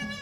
Bye.